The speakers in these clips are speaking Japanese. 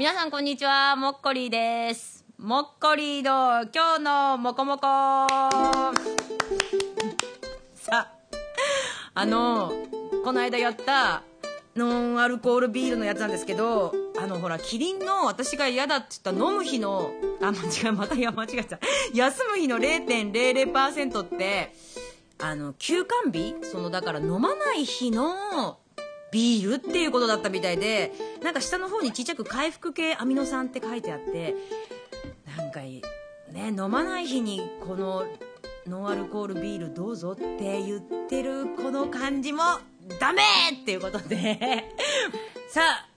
皆さんこんにちは、もっこりです。もっこりの今日のもこもこさあ、あの、この間やったノンアルコールビールのやつなんですけど、あのほら、キリンの私が嫌だって言った飲む日の、あ、間違え、またいや間違えた。休む日の0.00%って、あの、休館日？その、だから飲まない日のビールっていうことだったみたいで、なんか下の方にちっちゃく回復系アミノ酸って書いてあって、なんかね、飲まない日にこのノンアルコールビールどうぞって言ってるこの感じもダメっていうことで さあ、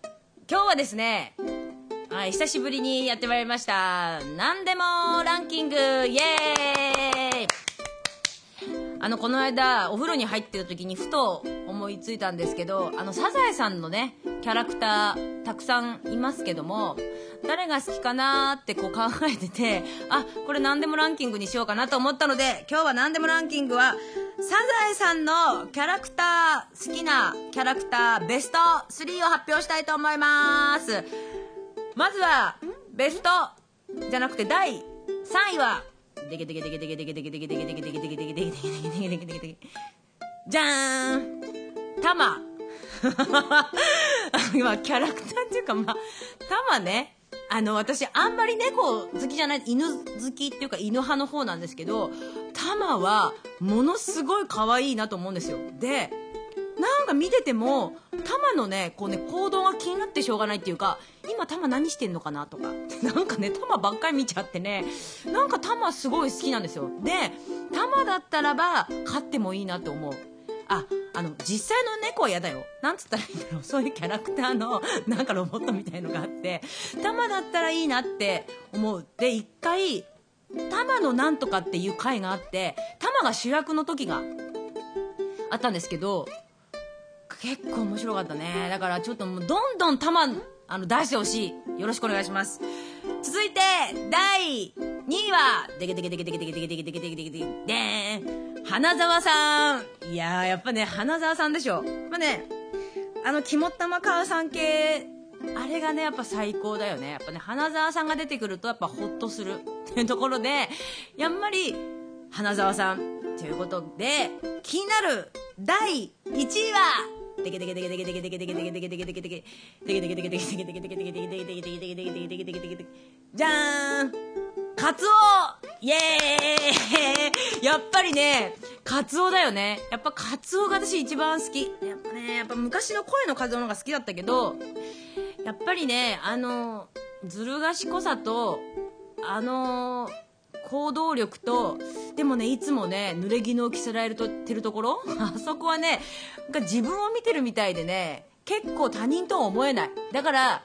今日はですね、はい、久しぶりにやってまいりました。なんでもランキングイエーイあの、この間、お風呂に入ってた時にふと思いついたんですけど、あの、サザエさんのね、キャラクター、たくさんいますけども、誰が好きかなってこう考えてて、あ、これ何でもランキングにしようかなと思ったので、今日は何でもランキングは、サザエさんのキャラクター、好きなキャラクターベスト3を発表したいと思います。まずは、ベストじゃなくて第3位は、でけでけでけでけでけでけでけでけでけでけでけでけでけでけでけでけじゃーんタマまキャラクターっていうかまあタマねあの私あんまり猫好きじゃない犬好きっていうか犬派の方なんですけどタマはものすごい可愛いなと思うんですよでなんか見てても、タマのね、こうね、行動が気になってしょうがないっていうか、今タマ何してんのかなとか、なんかね、タマばっかり見ちゃってね、なんかタマすごい好きなんですよ。で、タマだったらば、飼ってもいいなと思う。あ、あの、実際の猫は嫌だよ。なんつったらいいんだろう。そういうキャラクターの、なんかロボットみたいのがあって、タマだったらいいなって思う。で、一回、タマのなんとかっていう回があって、タマが主役の時があったんですけど、結構面白かったね。だからちょっともうどんどんタマ、あの、出してほしい。よろしくお願いします。続いて、第2位は、でけでけでけでけでけでけでけでけでけでけででん。花沢さん。いやー、やっぱね、花沢さんでしょ。まあね、あの、肝っ玉母さん系、あれがね、やっぱ最高だよね。やっぱね、花沢さんが出てくると、やっぱホッとするっていうところで、やっぱり、花沢さん、ということで、気になる第1位は、じゃーんカツオイエーイやっぱりね、カツオだよね。やっぱカツオが私一番好き。やっぱね、やっぱ昔の声のカツオの方が好きだったけど、やっぱりね、あの、ずる賢さと、あの行動力と、でもね、いつもね、濡れ衣を着せられてるところ？あそこはね、な自分を見てるみたいでね、結構他人とは思えない。だから、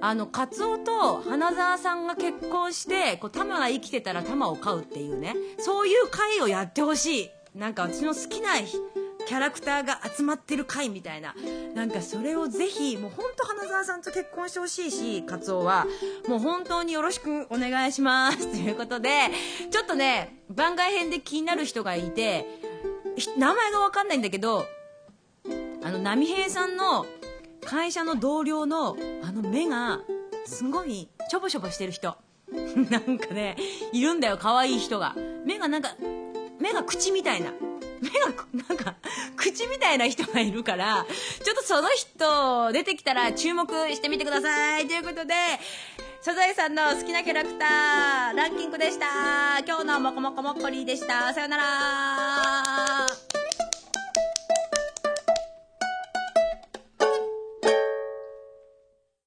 あの、カツオと花澤さんが結婚して、こう、玉が生きてたら玉を飼うっていうね、そういう会をやってほしい。なんか私の好きなキャラクターが集まってる回みたいな。なんかそれをぜひ、もうほんと花澤さんと結婚してほしいし、カツオは、もう本当によろしくお願いします。ということで、ちょっとね、番外編で気になる人がいて、名前がわかんないんだけど、あの、波平さんの会社の同僚のあの目が、すごい、ちょぼちょぼしてる人。なんかね、いるんだよ、可愛い人が。目がなんか、目が口みたいな。目が、なんか、口みたいな人がいるから、ちょっとその人出てきたら注目してみてください。ということで、サザエさんの好きなキャラクター、ランキングでした。今日のもこもこもっこりでした。さよなら